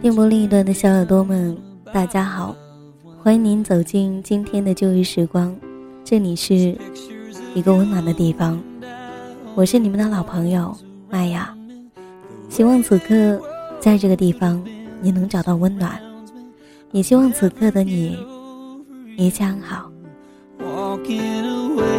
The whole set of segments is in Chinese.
电波另一端的小耳朵们，大家好，欢迎您走进今天的旧日时光，这里是一个温暖的地方，我是你们的老朋友麦雅，希望此刻在这个地方你能找到温暖，也希望此刻的你一切安好。Walking away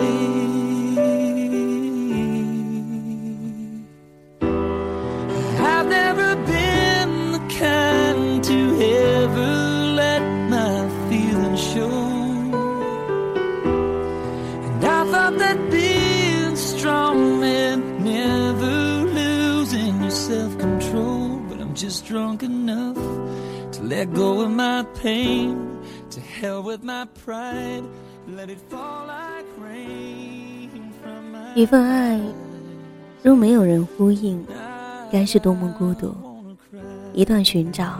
drunk enough to let go of my pain. To hell with my pride. Let it fall like rain from my 一份爱，若没有人呼应，该是多么孤独；一段寻找，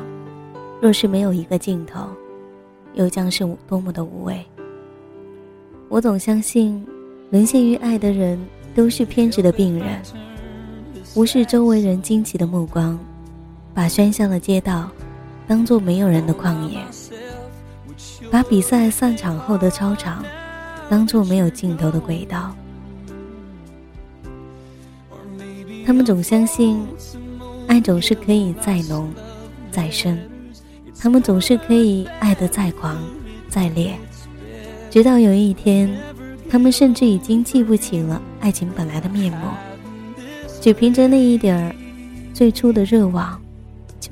若是没有一个尽头，又将是多么的无味。我总相信，沦陷于爱的人都是偏执的病人，无视周围人惊奇的目光，把喧嚣的街道当做没有人的旷野，把比赛散场后的操场当做没有尽头的轨道。他们总相信，爱总是可以再浓、再深，他们总是可以爱得再狂、再烈，直到有一天，他们甚至已经记不起了爱情本来的面目，只凭着那一点儿最初的热望，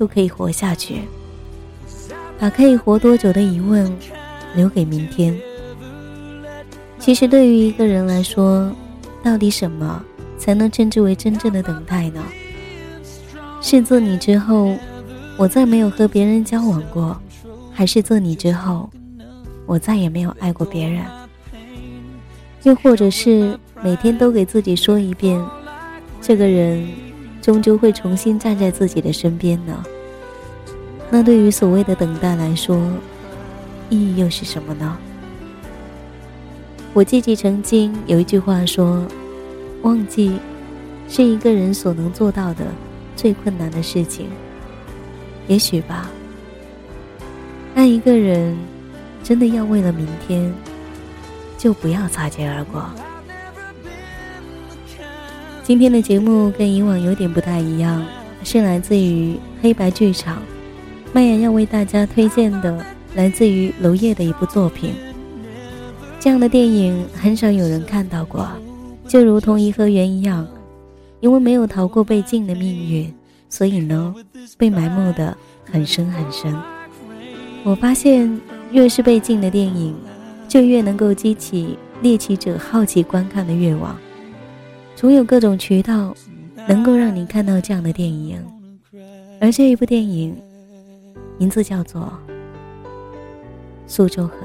就可以活下去，把可以活多久的疑问留给明天。其实，对于一个人来说，到底什么？才能称之为真正的等待呢？是做你之后，我再没有和别人交往过，还是做你之后，我再也没有爱过别人？又或者是每天都给自己说一遍，这个人终究会重新站在自己的身边呢？那对于所谓的等待来说，意义又是什么呢？我记起曾经有一句话说。忘记，是一个人所能做到的最困难的事情。也许吧。爱一个人，真的要为了明天，就不要擦肩而过。今天的节目跟以往有点不太一样，是来自于黑白剧场，麦雅要为大家推荐的，来自于娄烨的一部作品。这样的电影很少有人看到过。就如同颐和园一样，因为没有逃过被禁的命运，所以呢，被埋没的很深很深。我发现，越是被禁的电影，就越能够激起猎奇者好奇观看的愿望。总有各种渠道，能够让你看到这样的电影。而这一部电影，名字叫做《苏州河》。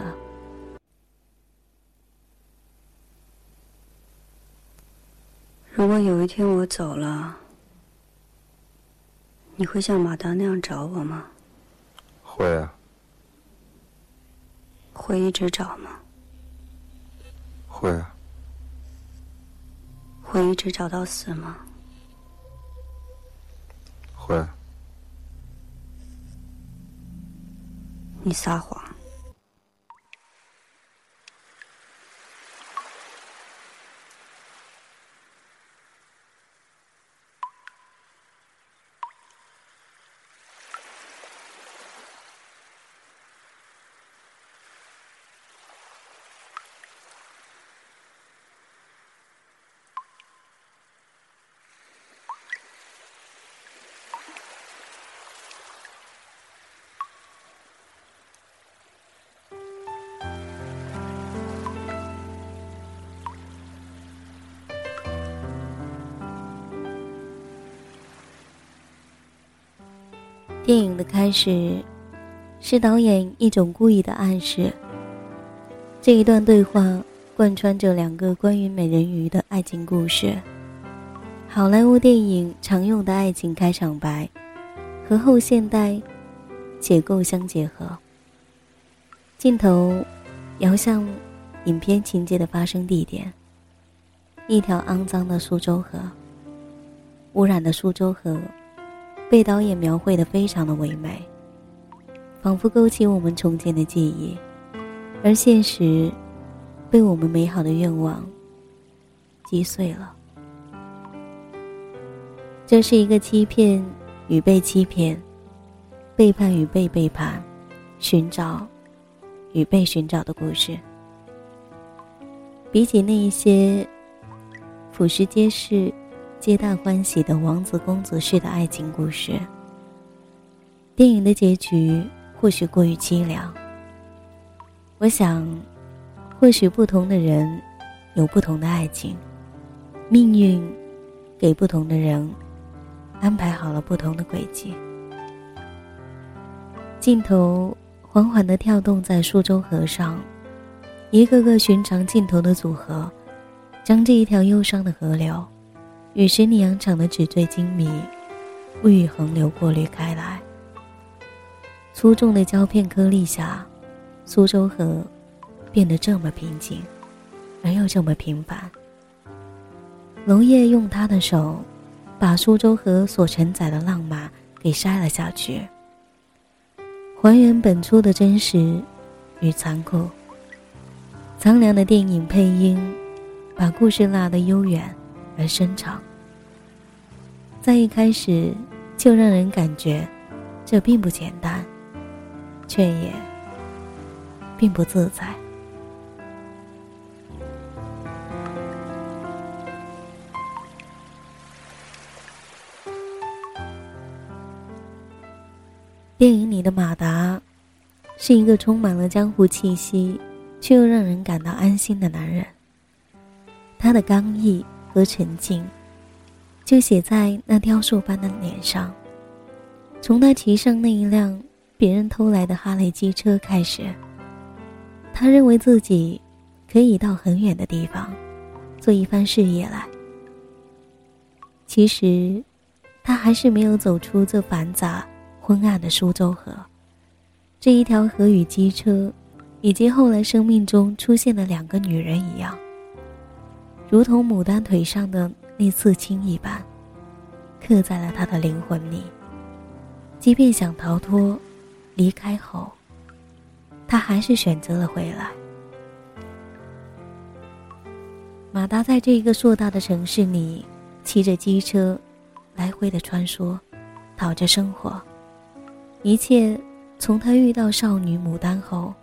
如果有一天我走了，你会像马达那样找我吗？会啊，会一直找吗？会啊，会一直找到死吗？会。你撒谎。电影的开始，是导演一种故意的暗示。这一段对话贯穿着两个关于美人鱼的爱情故事。好莱坞电影常用的爱情开场白，和后现代解构相结合。镜头摇向影片情节的发生地点——一条肮脏的苏州河。污染的苏州河，被导演描绘的非常的唯美，仿佛勾起我们从前的记忆，而现实，被我们美好的愿望击碎了。这是一个欺骗与被欺骗，背叛与被背叛，寻找与被寻找的故事。比起那一些俯拾皆是。皆大欢喜的王子公主式的爱情故事。电影的结局或许过于凄凉。我想，或许不同的人有不同的爱情，命运给不同的人安排好了不同的轨迹。镜头缓缓的跳动在苏州河上，一个个寻常镜头的组合，将这一条忧伤的河流。与十里洋场的纸醉金迷、物欲横流过滤开来。粗重的胶片颗粒下，苏州河变得这么平静，而又这么平凡。龙叶用他的手，把苏州河所承载的浪漫给筛了下去，还原本初的真实与残酷。苍凉的电影配音，把故事拉得悠远。而深长，在一开始就让人感觉这并不简单，却也并不自在。电影里的马达是一个充满了江湖气息，却又让人感到安心的男人。他的刚毅。和沉静，就写在那雕塑般的脸上。从他骑上那一辆别人偷来的哈雷机车开始，他认为自己可以到很远的地方，做一番事业来。其实，他还是没有走出这繁杂昏暗的苏州河。这一条河与机车，以及后来生命中出现的两个女人一样。如同牡丹腿上的那刺青一般，刻在了他的灵魂里。即便想逃脱、离开后，他还是选择了回来。马达在这一个硕大的城市里，骑着机车，来回的穿梭，讨着生活。一切从他遇到少女牡丹后，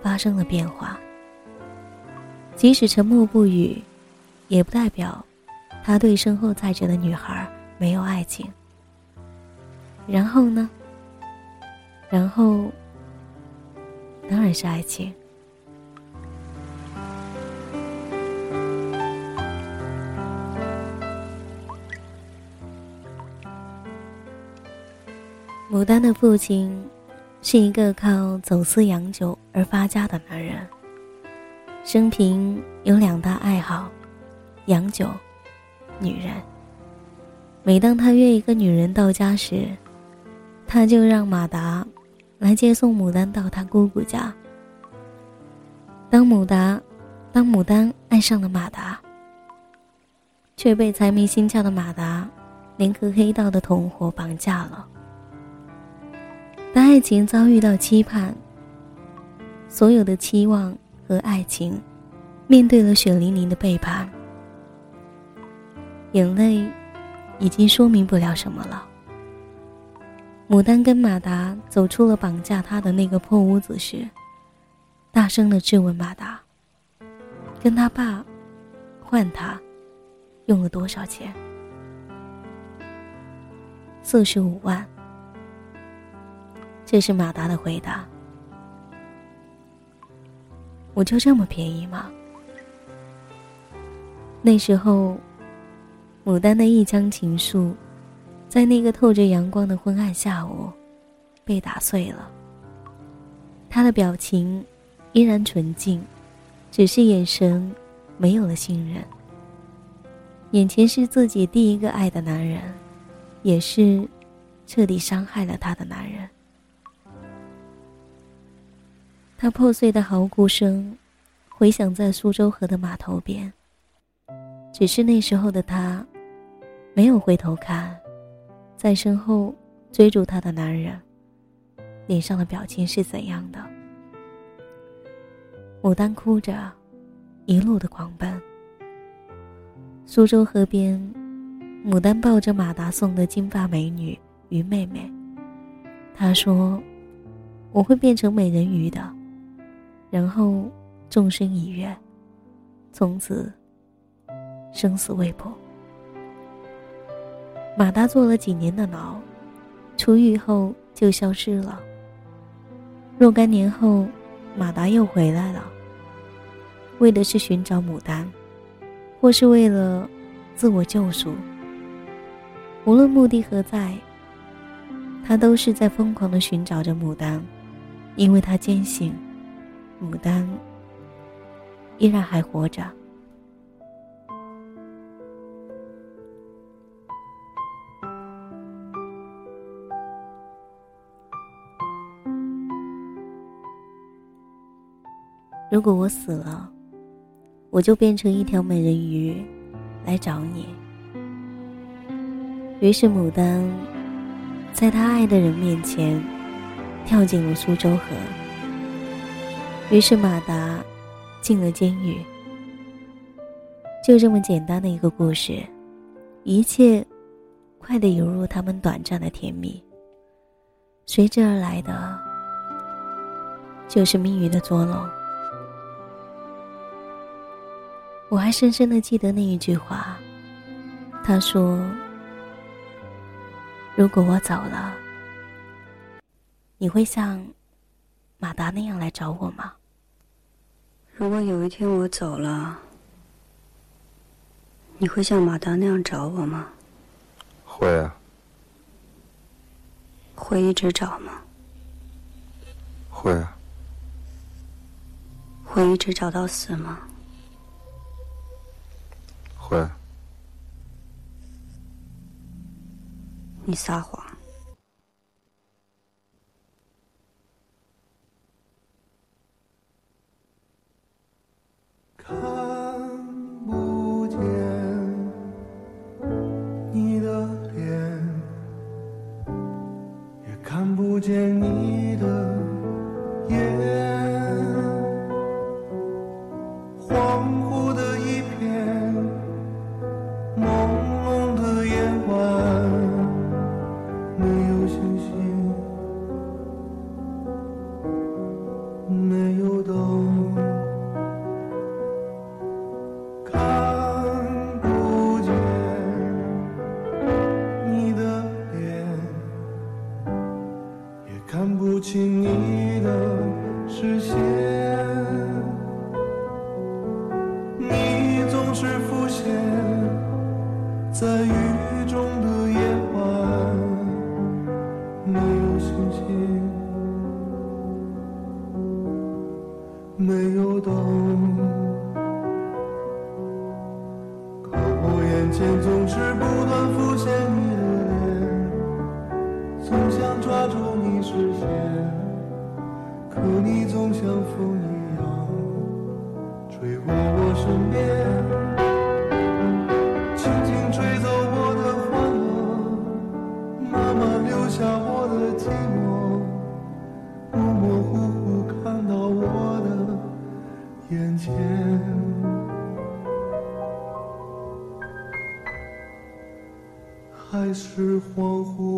发生了变化。即使沉默不语。也不代表，他对身后载着的女孩没有爱情。然后呢？然后，当然是爱情。牡丹的父亲是一个靠走私洋酒而发家的男人，生平有两大爱好。洋酒，女人。每当他约一个女人到家时，他就让马达来接送牡丹到他姑姑家。当牡丹，当牡丹爱上了马达，却被财迷心窍的马达联合黑道的同伙绑架了。当爱情遭遇到期盼，所有的期望和爱情，面对了血淋淋的背叛。眼泪，已经说明不了什么了。牡丹跟马达走出了绑架他的那个破屋子时，大声的质问马达：“跟他爸换他，用了多少钱？”“四十五万。”这是马达的回答。我就这么便宜吗？那时候。牡丹的一腔情愫，在那个透着阳光的昏暗下午，被打碎了。他的表情依然纯净，只是眼神没有了信任。眼前是自己第一个爱的男人，也是彻底伤害了他的男人。他破碎的嚎哭声，回响在苏州河的码头边，只是那时候的他，没有回头看，在身后追逐他的男人，脸上的表情是怎样的？牡丹哭着，一路的狂奔。苏州河边，牡丹抱着马达送的金发美女鱼妹妹，她说：“我会变成美人鱼的。”然后。纵身一跃，从此生死未卜。马达坐了几年的牢，出狱后就消失了。若干年后，马达又回来了，为的是寻找牡丹，或是为了自我救赎。无论目的何在，他都是在疯狂的寻找着牡丹，因为他坚信牡丹。依然还活着。如果我死了，我就变成一条美人鱼来找你。于是牡丹在他爱的人面前跳进了苏州河。于是马达。进了监狱，就这么简单的一个故事，一切快得犹如他们短暂的甜蜜。随之而来的，就是命运的捉弄。我还深深的记得那一句话，他说：“如果我走了，你会像马达那样来找我吗？”如果有一天我走了，你会像马达那样找我吗？会啊。会一直找吗？会啊。会一直找到死吗？会。你撒谎。没寂寞模模糊糊看到我的眼前。还是恍惚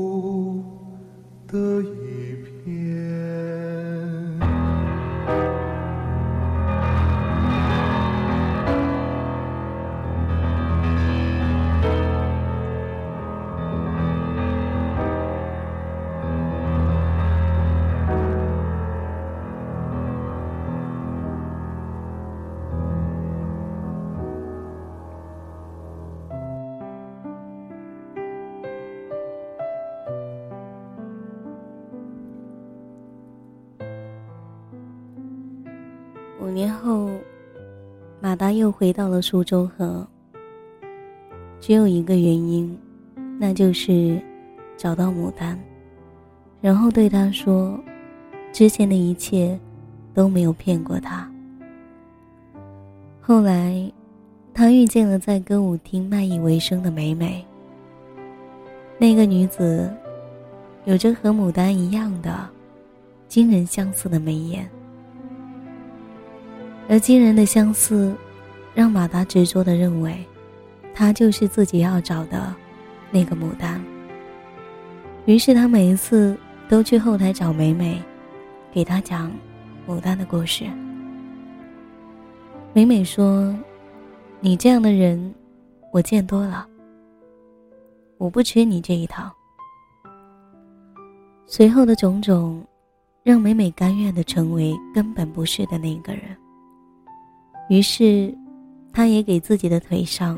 五年后，马达又回到了苏州河。只有一个原因，那就是找到牡丹，然后对他说：“之前的一切都没有骗过他。”后来，他遇见了在歌舞厅卖艺为生的美美。那个女子，有着和牡丹一样的惊人相似的眉眼，而惊人的相似，让马达执着的认为，他就是自己要找的那个牡丹。于是他每一次都去后台找美美，给她讲牡丹的故事。美美说：“你这样的人，我见多了。”我不缺你这一套。随后的种种，让美美甘愿的成为根本不是的那个人。于是，她也给自己的腿上，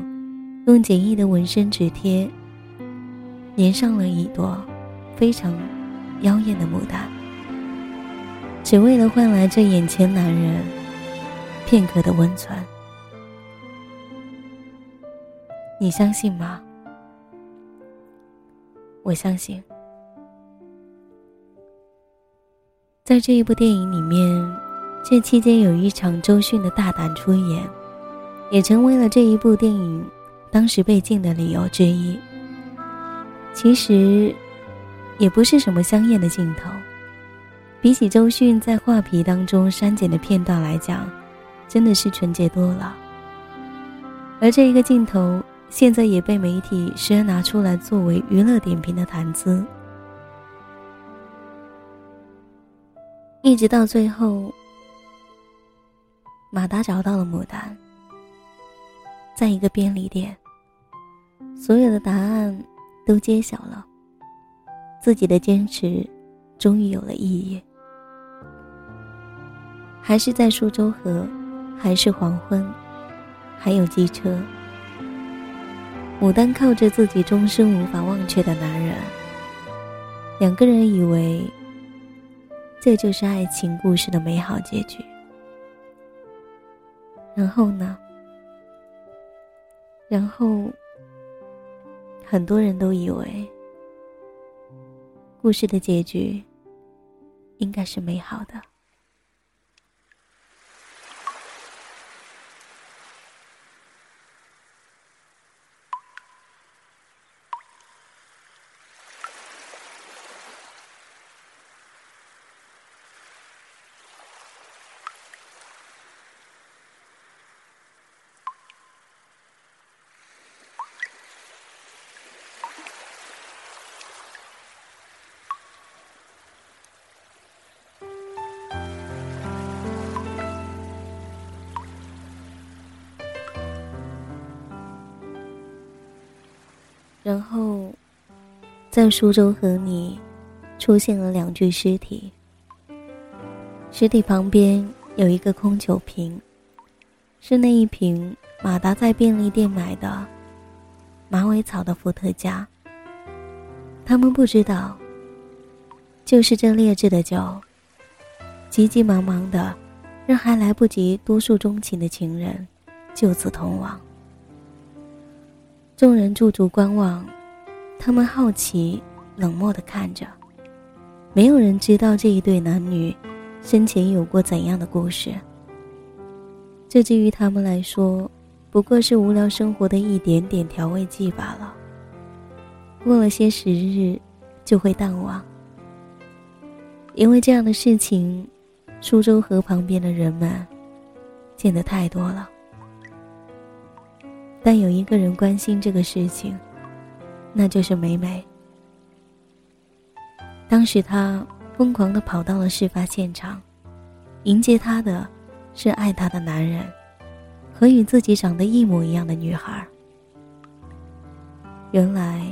用简易的纹身纸贴，粘上了一朵非常妖艳的牡丹，只为了换来这眼前男人片刻的温存。你相信吗？我相信，在这一部电影里面，这期间有一场周迅的大胆出演，也成为了这一部电影当时被禁的理由之一。其实，也不是什么香艳的镜头，比起周迅在画皮当中删减的片段来讲，真的是纯洁多了。而这一个镜头。现在也被媒体时而拿出来作为娱乐点评的谈资，一直到最后，马达找到了牡丹，在一个便利店，所有的答案都揭晓了，自己的坚持终于有了意义，还是在苏州河，还是黄昏，还有机车。牡丹靠着自己终生无法忘却的男人，两个人以为这就是爱情故事的美好结局。然后呢？然后很多人都以为故事的结局应该是美好的。然后，在苏州河里，出现了两具尸体。尸体旁边有一个空酒瓶，是那一瓶马达在便利店买的马尾草的伏特加。他们不知道，就是这劣质的酒，急急忙忙的，让还来不及多诉衷情的情人就此同往。众人驻足观望，他们好奇、冷漠的看着。没有人知道这一对男女生前有过怎样的故事。这对于他们来说，不过是无聊生活的一点点调味剂罢了。过了些时日，就会淡忘。因为这样的事情，苏州河旁边的人们见得太多了。但有一个人关心这个事情，那就是美美。当时她疯狂的跑到了事发现场，迎接她的，是爱她的男人，和与自己长得一模一样的女孩。原来，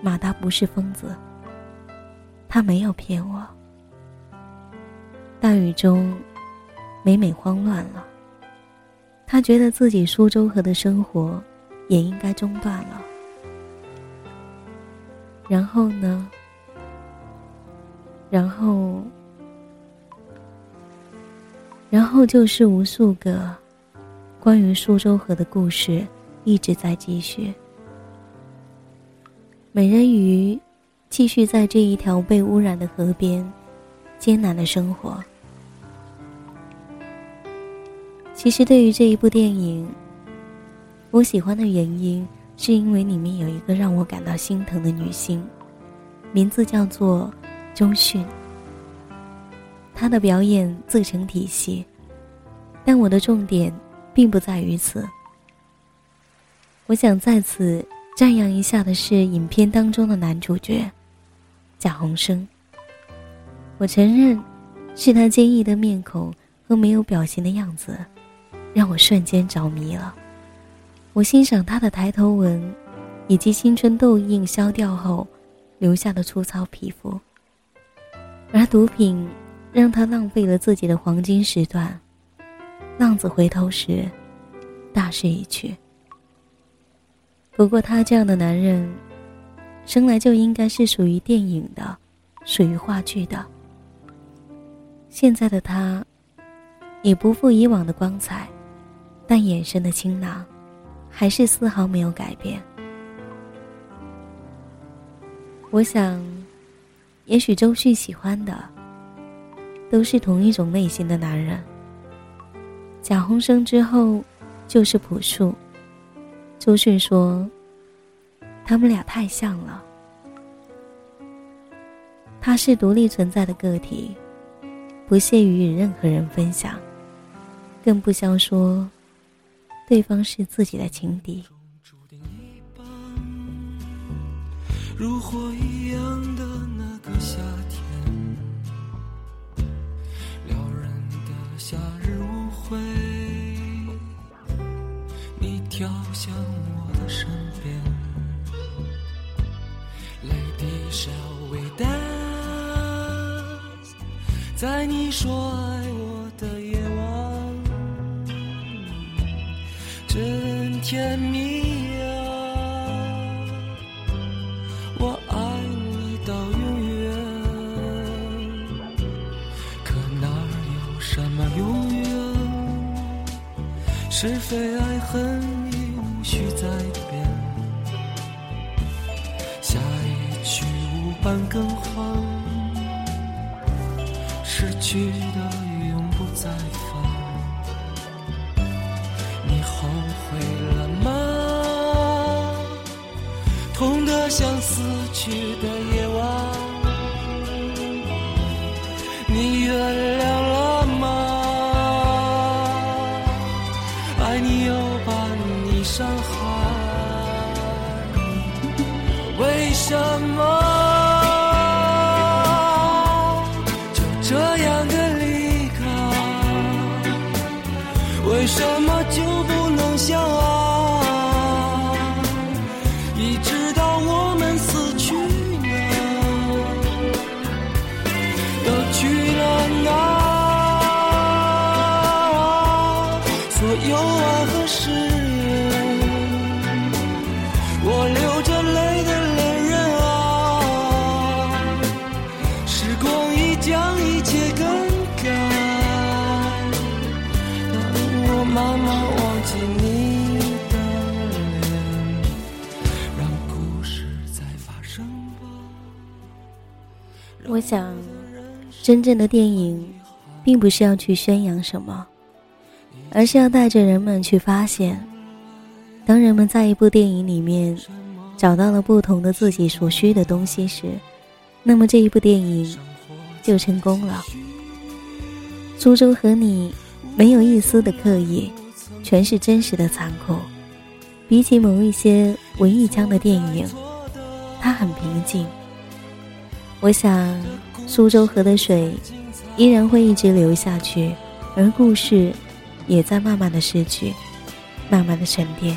马达不是疯子，他没有骗我。大雨中，美美慌乱了。他觉得自己苏州河的生活也应该中断了。然后呢？然后，然后就是无数个关于苏州河的故事一直在继续。美人鱼继续在这一条被污染的河边艰难的生活。其实对于这一部电影，我喜欢的原因是因为里面有一个让我感到心疼的女性，名字叫做周迅。她的表演自成体系，但我的重点并不在于此。我想在此赞扬一下的是影片当中的男主角贾宏声。我承认，是他坚毅的面孔和没有表情的样子。让我瞬间着迷了。我欣赏他的抬头纹，以及青春痘印消掉后留下的粗糙皮肤。而毒品让他浪费了自己的黄金时段。浪子回头时，大势已去。不过他这样的男人，生来就应该是属于电影的，属于话剧的。现在的他，已不复以往的光彩。但眼神的清朗，还是丝毫没有改变。我想，也许周迅喜欢的，都是同一种类型的男人。贾宏声之后，就是朴树。周迅说：“他们俩太像了。他是独立存在的个体，不屑于与任何人分享，更不消说。”对方是自己的情敌。如火一样的那个夏天，撩人的夏日舞会，你跳向我的身边，Lady shall we dance？在你说爱是非爱恨已无需再辩，下一曲无伴更换，失去么就不能相爱？一直到我们死去了，都去了哪？所有爱和失。我想，真正的电影，并不是要去宣扬什么，而是要带着人们去发现。当人们在一部电影里面找到了不同的自己所需的东西时，那么这一部电影就成功了。苏州和你没有一丝的刻意，全是真实的残酷。比起某一些文艺腔的电影，它很平静。我想，苏州河的水依然会一直流下去，而故事也在慢慢的逝去，慢慢的沉淀。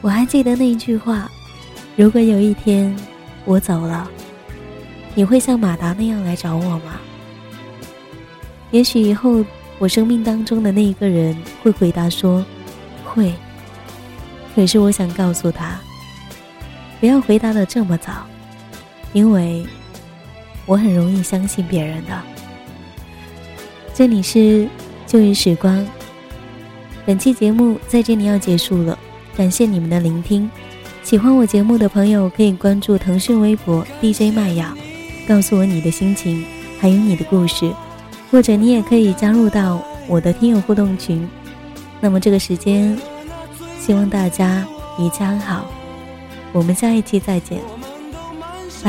我还记得那一句话：如果有一天我走了，你会像马达那样来找我吗？也许以后我生命当中的那一个人会回答说会。可是我想告诉他，不要回答的这么早。因为我很容易相信别人的。这里是旧日时光，本期节目在这里要结束了，感谢你们的聆听。喜欢我节目的朋友可以关注腾讯微博 DJ 麦雅，告诉我你的心情，还有你的故事，或者你也可以加入到我的听友互动群。那么这个时间，希望大家一切安好。我们下一期再见，在，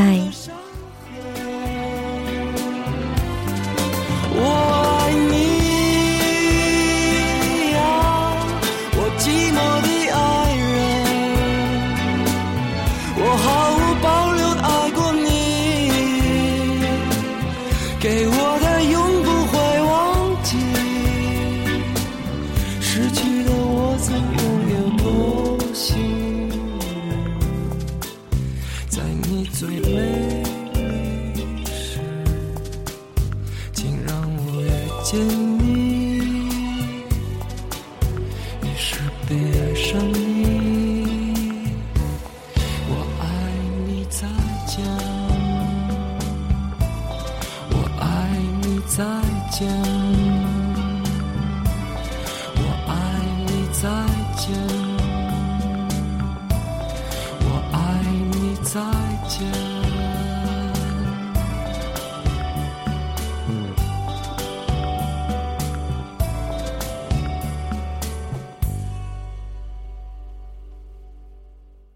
我爱你呀，我寂寞的爱人，我毫无保留的爱过你，给我的永不会忘记，失去的我曾有多幸。